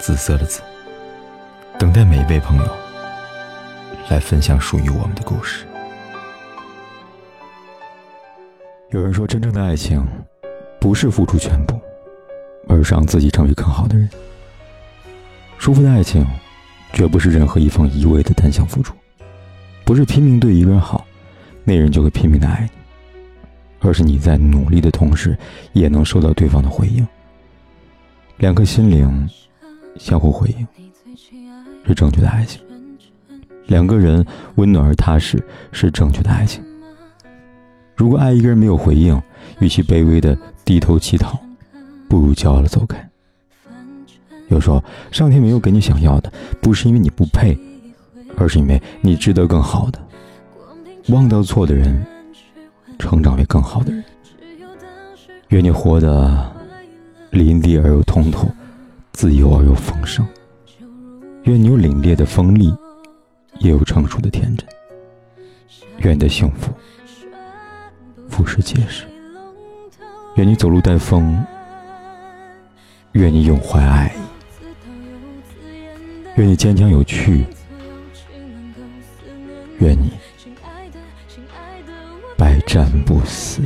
紫色的紫，等待每一位朋友来分享属于我们的故事。有人说，真正的爱情，不是付出全部，而是让自己成为更好的人。舒服的爱情，绝不是任何一方一味的单向付出，不是拼命对一个人好，那人就会拼命的爱你，而是你在努力的同时，也能收到对方的回应。两颗心灵相互回应，是正确的爱情。两个人温暖而踏实，是正确的爱情。如果爱一个人没有回应，与其卑微的低头乞讨，不如骄傲的走开。有时候，上天没有给你想要的，不是因为你不配，而是因为你值得更好的。忘掉错的人，成长为更好的人。愿你活得淋漓而又通透，自由而又丰盛。愿你有凛冽的锋利，也有成熟的天真。愿你的幸福。不是解释。愿你走路带风，愿你永怀爱意，愿你坚强有趣，愿你百战不死。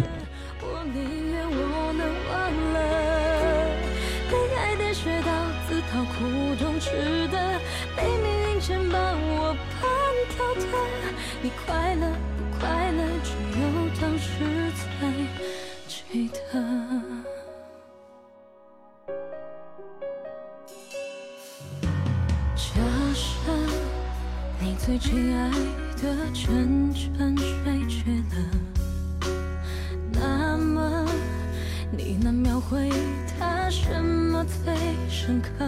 被命运先把我绊倒的你快乐不快乐，只有当时才记得。假设你最亲爱的沉沉睡去了，那么你能描绘他什么最深刻？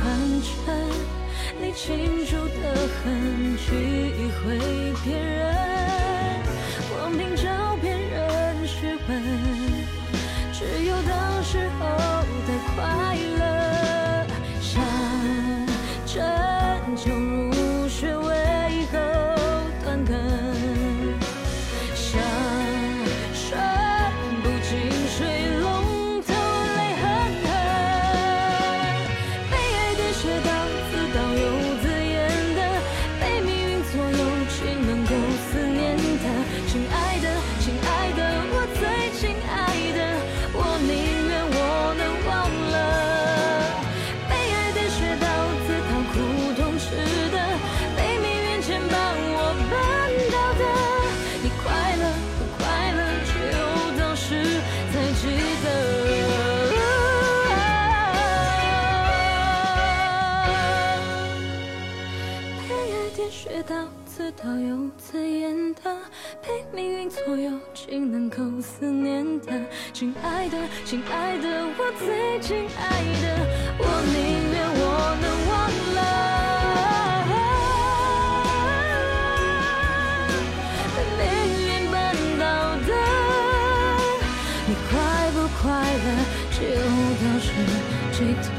反正。你清楚的痕迹会骗人，光凭照片认识吻，只有当时候的快乐，到自导又自演的，被命运左右，竟能够思念的，亲爱的，亲爱的，我最亲爱的，我宁愿我能忘了，被命运绊倒的，你快不快乐，就当是记得